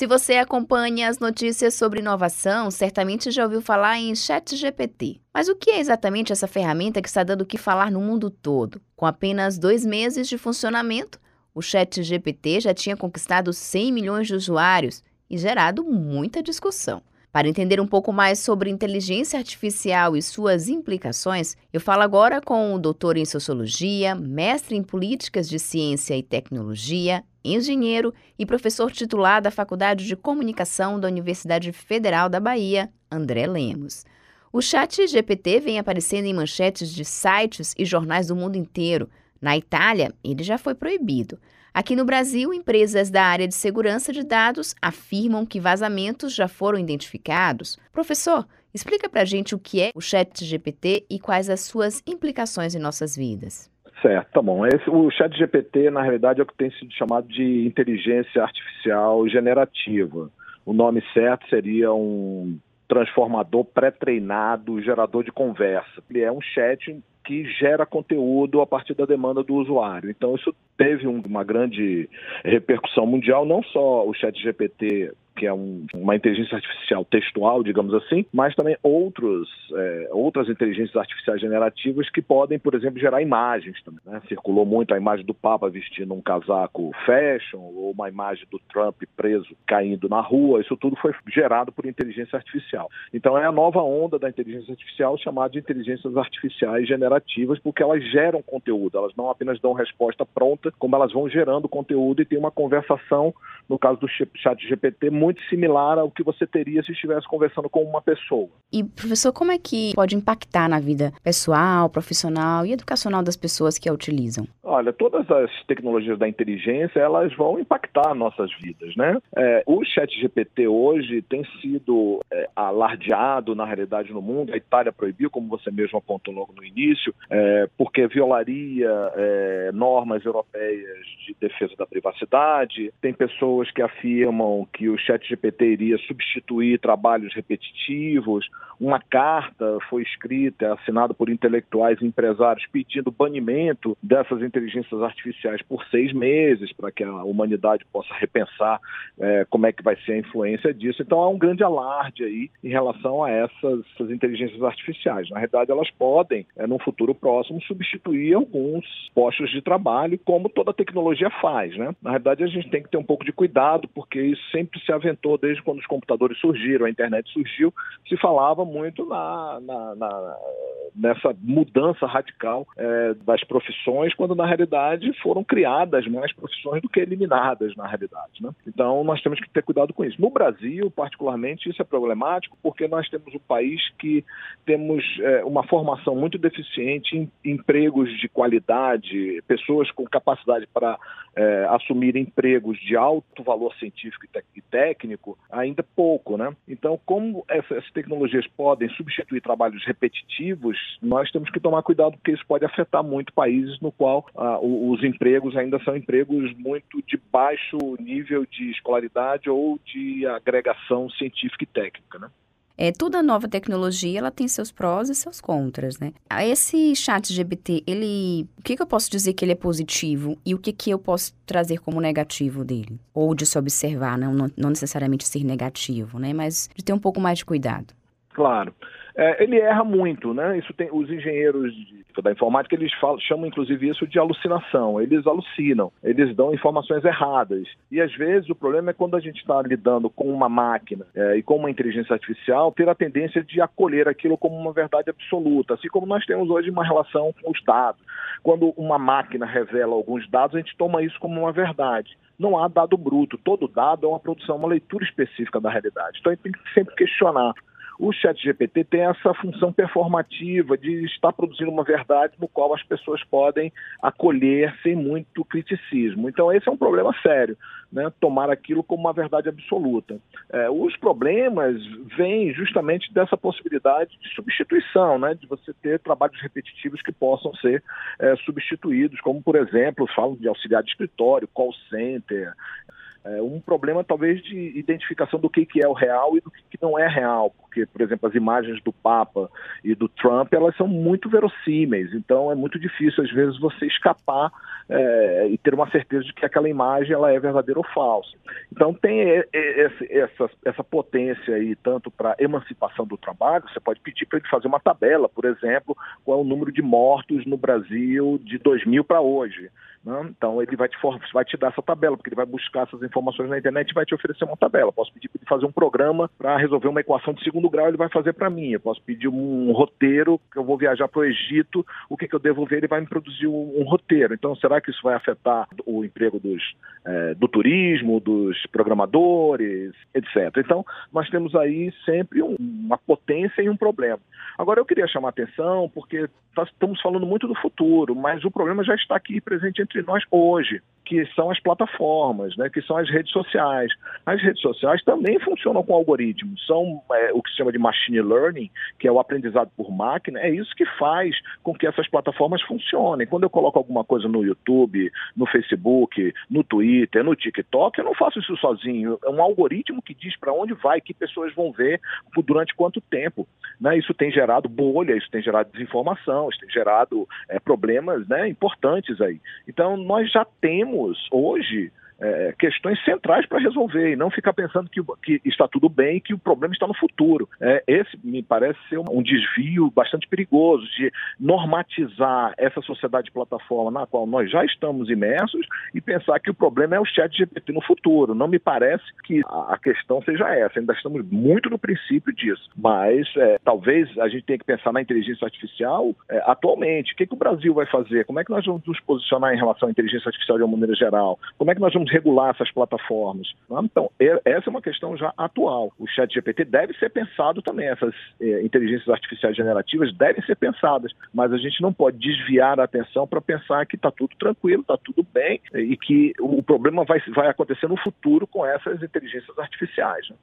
Se você acompanha as notícias sobre inovação, certamente já ouviu falar em ChatGPT. Mas o que é exatamente essa ferramenta que está dando o que falar no mundo todo? Com apenas dois meses de funcionamento, o ChatGPT já tinha conquistado 100 milhões de usuários e gerado muita discussão. Para entender um pouco mais sobre inteligência artificial e suas implicações, eu falo agora com o doutor em sociologia, mestre em políticas de ciência e tecnologia, engenheiro e professor titular da Faculdade de Comunicação da Universidade Federal da Bahia, André Lemos. O chat GPT vem aparecendo em manchetes de sites e jornais do mundo inteiro. Na Itália, ele já foi proibido. Aqui no Brasil, empresas da área de segurança de dados afirmam que vazamentos já foram identificados. Professor, explica para a gente o que é o Chat GPT e quais as suas implicações em nossas vidas. Certo, tá bom. Esse, o Chat GPT, na realidade, é o que tem sido chamado de inteligência artificial generativa. O nome certo seria um transformador pré-treinado, gerador de conversa. Ele é um chat que gera conteúdo a partir da demanda do usuário. Então, isso teve uma grande repercussão mundial, não só o chat GPT que é um, uma inteligência artificial textual, digamos assim, mas também outros, é, outras inteligências artificiais generativas que podem, por exemplo, gerar imagens também. Né? Circulou muito a imagem do Papa vestindo um casaco fashion ou uma imagem do Trump preso caindo na rua. Isso tudo foi gerado por inteligência artificial. Então é a nova onda da inteligência artificial chamada de inteligências artificiais generativas, porque elas geram conteúdo. Elas não apenas dão resposta pronta, como elas vão gerando conteúdo e tem uma conversação, no caso do chat GPT, muito muito similar ao que você teria se estivesse conversando com uma pessoa. E, professor, como é que pode impactar na vida pessoal, profissional e educacional das pessoas que a utilizam? Olha, todas as tecnologias da inteligência, elas vão impactar nossas vidas, né? É, o chat GPT hoje tem sido é, alardeado, na realidade, no mundo. A Itália proibiu, como você mesmo apontou logo no início, é, porque violaria é, normas europeias de defesa da privacidade. Tem pessoas que afirmam que o chat GPT iria substituir trabalhos repetitivos. Uma carta foi escrita, assinada por intelectuais e empresários pedindo banimento dessas inteligências artificiais por seis meses, para que a humanidade possa repensar é, como é que vai ser a influência disso. Então há um grande alarde aí em relação a essas, essas inteligências artificiais. Na realidade, elas podem, é, no futuro próximo, substituir alguns postos de trabalho, como toda tecnologia faz. Né? Na realidade, a gente tem que ter um pouco de cuidado, porque isso sempre se aventou desde quando os computadores surgiram, a internet surgiu, se falava muito na, na, na nessa mudança radical é, das profissões, quando na realidade foram criadas mais profissões do que eliminadas na realidade. Né? Então nós temos que ter cuidado com isso. No Brasil, particularmente, isso é problemático porque nós temos um país que temos é, uma formação muito deficiente em empregos de qualidade, pessoas com capacidade para é, assumir empregos de alto valor científico e, técnico, ainda pouco. Né? Então, como essas tecnologias podem substituir trabalhos repetitivos, nós temos que tomar cuidado porque isso pode afetar muito países no qual ah, os empregos ainda são empregos muito de baixo nível de escolaridade ou de agregação científica e técnica. Né? É, toda nova tecnologia ela tem seus prós e seus contras, né? Esse chat GBT, ele, o que, que eu posso dizer que ele é positivo e o que, que eu posso trazer como negativo dele? Ou de se observar, não, não necessariamente ser negativo, né? Mas de ter um pouco mais de cuidado. Claro. É, ele erra muito, né? Isso tem os engenheiros de, da informática eles falam, chamam inclusive isso de alucinação. Eles alucinam, eles dão informações erradas. E às vezes o problema é quando a gente está lidando com uma máquina é, e com uma inteligência artificial ter a tendência de acolher aquilo como uma verdade absoluta, assim como nós temos hoje uma relação com os dados. Quando uma máquina revela alguns dados, a gente toma isso como uma verdade não há dado bruto. Todo dado é uma produção, uma leitura específica da realidade. Então a gente tem que sempre questionar o chat GPT tem essa função performativa de estar produzindo uma verdade no qual as pessoas podem acolher sem muito criticismo. Então esse é um problema sério, né? tomar aquilo como uma verdade absoluta. É, os problemas vêm justamente dessa possibilidade de substituição, né? de você ter trabalhos repetitivos que possam ser é, substituídos, como por exemplo, falo de auxiliar de escritório, call center, é, um problema talvez de identificação do que, que é o real e do que, que não é real, porque, por exemplo, as imagens do Papa e do Trump, elas são muito verossímeis, então é muito difícil, às vezes, você escapar é, e ter uma certeza de que aquela imagem ela é verdadeira ou falsa. Então tem esse, essa, essa potência aí, tanto para emancipação do trabalho, você pode pedir para ele fazer uma tabela, por exemplo, qual é o número de mortos no Brasil de 2000 para hoje. Né? Então ele vai te, vai te dar essa tabela, porque ele vai buscar essas informações na internet e vai te oferecer uma tabela. Posso pedir para ele fazer um programa para resolver uma equação de segundo grau, ele vai fazer para mim. Eu posso pedir um roteiro, que eu vou viajar para o Egito, o que, que, eu devo ver, ele vai me produzir um, um, roteiro. Então será que isso vai afetar o emprego dos, é, do turismo, dos programadores, etc. Então nós temos aí sempre um, uma potência e um problema. Agora eu queria chamar a atenção, porque nós estamos falando muito do futuro, mas o problema já está aqui presente entre nós hoje que são as plataformas, né, que são as redes sociais. As redes sociais também funcionam com algoritmos, são é, o que se chama de machine learning, que é o aprendizado por máquina, é isso que faz com que essas plataformas funcionem. Quando eu coloco alguma coisa no YouTube, no Facebook, no Twitter, no TikTok, eu não faço isso sozinho. É um algoritmo que diz para onde vai, que pessoas vão ver, durante quanto tempo. Né? Isso tem gerado bolha, isso tem gerado desinformação, isso tem gerado é, problemas né, importantes aí. Então, nós já temos hoje é, questões centrais para resolver e não ficar pensando que, que, está tudo bem e que o problema está no futuro. É, esse me parece ser um, desvio bastante perigoso de normatizar essa sociedade plataforma na qual nós já estamos imersos e pensar que o problema é o chat GPT no futuro. Não me parece que a, a questão seja essa. Ainda estamos muito no princípio disso. Mas é, talvez a gente tenha que pensar na inteligência artificial é, atualmente. O que, que o Brasil vai fazer? Como é que nós vamos nos posicionar em relação à inteligência artificial de uma maneira geral? Como é que nós vamos regular essas plataformas. Né? Então, essa é uma questão já atual. O chat GPT deve ser pensado também, essas eh, inteligências artificiais generativas devem ser pensadas, mas a gente não pode desviar a atenção para pensar que está tudo tranquilo, está tudo bem e que o problema vai, vai acontecer no futuro com essas inteligências artificiais. Né?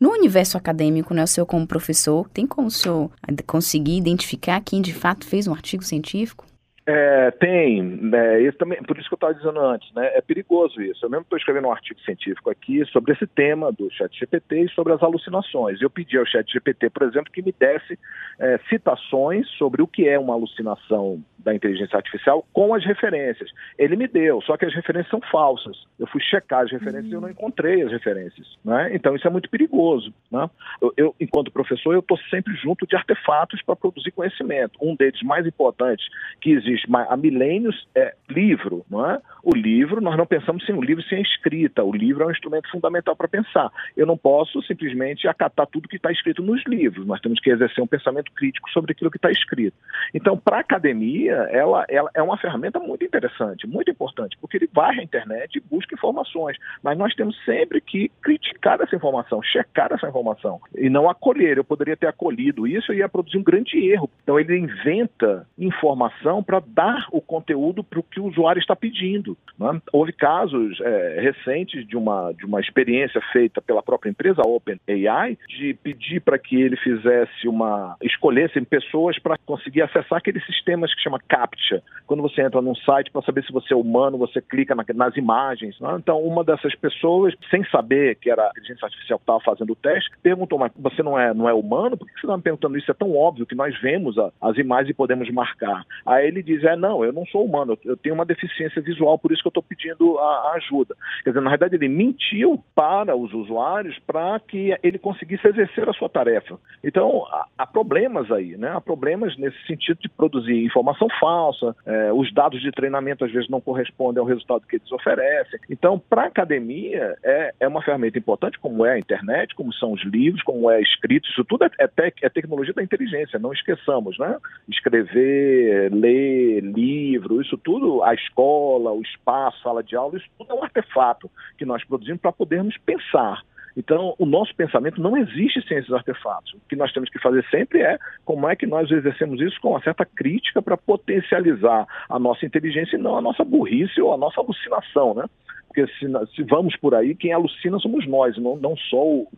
No universo acadêmico, né, o senhor como professor, tem como o senhor conseguir identificar quem de fato fez um artigo científico? É, tem, né, isso também, por isso que eu estava dizendo antes, né, é perigoso isso. Eu mesmo estou escrevendo um artigo científico aqui sobre esse tema do chat GPT e sobre as alucinações. Eu pedi ao chat GPT, por exemplo, que me desse é, citações sobre o que é uma alucinação da inteligência artificial com as referências. Ele me deu, só que as referências são falsas. Eu fui checar as referências uhum. e eu não encontrei as referências. Né? Então isso é muito perigoso. Né? Eu, eu, enquanto professor, eu estou sempre junto de artefatos para produzir conhecimento. Um deles mais importantes que existe há milênios é livro. Não é? O livro, nós não pensamos sem o livro sem a escrita. O livro é um instrumento fundamental para pensar. Eu não posso simplesmente acatar tudo que está escrito nos livros. Nós temos que exercer um pensamento crítico sobre aquilo que está escrito. Então, para a academia, ela, ela é uma ferramenta muito interessante, muito importante, porque ele vai à internet e busca informações. Mas nós temos sempre que criticar essa informação, checar essa informação e não acolher. Eu poderia ter acolhido isso e ia produzir um grande erro. Então ele inventa informação para dar o conteúdo para o que o usuário está pedindo. Né? Houve casos é, recentes de uma, de uma experiência feita pela própria empresa OpenAI de pedir para que ele fizesse uma escolhesse pessoas para conseguir acessar aqueles sistemas que chama CAPTCHA. Quando você entra num site para saber se você é humano, você clica na, nas imagens. Né? Então, uma dessas pessoas, sem saber que era a inteligência artificial que estava fazendo o teste, perguntou: Mas você não é, não é humano? Por que você está me perguntando isso? É tão óbvio que nós vemos a, as imagens e podemos marcar. Aí ele diz: É, não, eu não sou humano, eu tenho uma deficiência visual, por isso que eu estou pedindo a, a, ajuda. Quer dizer, na verdade, ele mentiu para os usuários para que ele conseguisse exercer a sua tarefa. Então, há, há problemas aí, né? Há problemas nesse sentido de produzir informação falsa, é, os dados de treinamento às vezes não correspondem ao resultado que eles oferecem. Então, para a academia, é, é uma ferramenta importante, como é a internet, como são os livros, como é escrito, isso tudo é, é, tec, é tecnologia da inteligência, não esqueçamos, né? Escrever, ler, livro, isso tudo, a escola, o espaço, sala de aula, isso tudo é um artefato que nós produzimos para podermos pensar. Então, o nosso pensamento não existe sem esses artefatos. O que nós temos que fazer sempre é como é que nós exercemos isso com uma certa crítica para potencializar a nossa inteligência e não a nossa burrice ou a nossa alucinação, né? Porque se, se vamos por aí, quem alucina somos nós, não, não só o,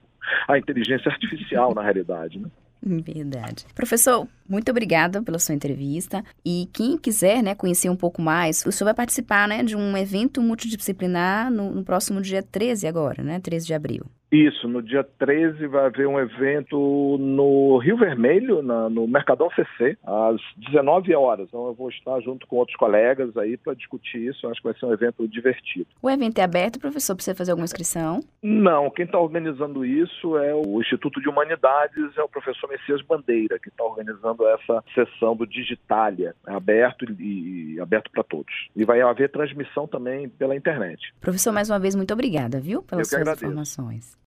a inteligência artificial, na realidade, né? Verdade. Professor, muito obrigada pela sua entrevista. E quem quiser né, conhecer um pouco mais, o senhor vai participar né, de um evento multidisciplinar no, no próximo dia 13 agora, né? 13 de abril. Isso, no dia 13 vai haver um evento no Rio Vermelho, na, no Mercadão CC, às 19 horas. Então eu vou estar junto com outros colegas aí para discutir isso. Eu acho que vai ser um evento divertido. O evento é aberto, professor, para você fazer alguma inscrição? Não, quem está organizando isso é o Instituto de Humanidades, é o professor Messias Bandeira, que está organizando essa sessão do Digitalia, é aberto e, e aberto para todos. E vai haver transmissão também pela internet. Professor, mais uma vez, muito obrigada, viu, pelas suas informações.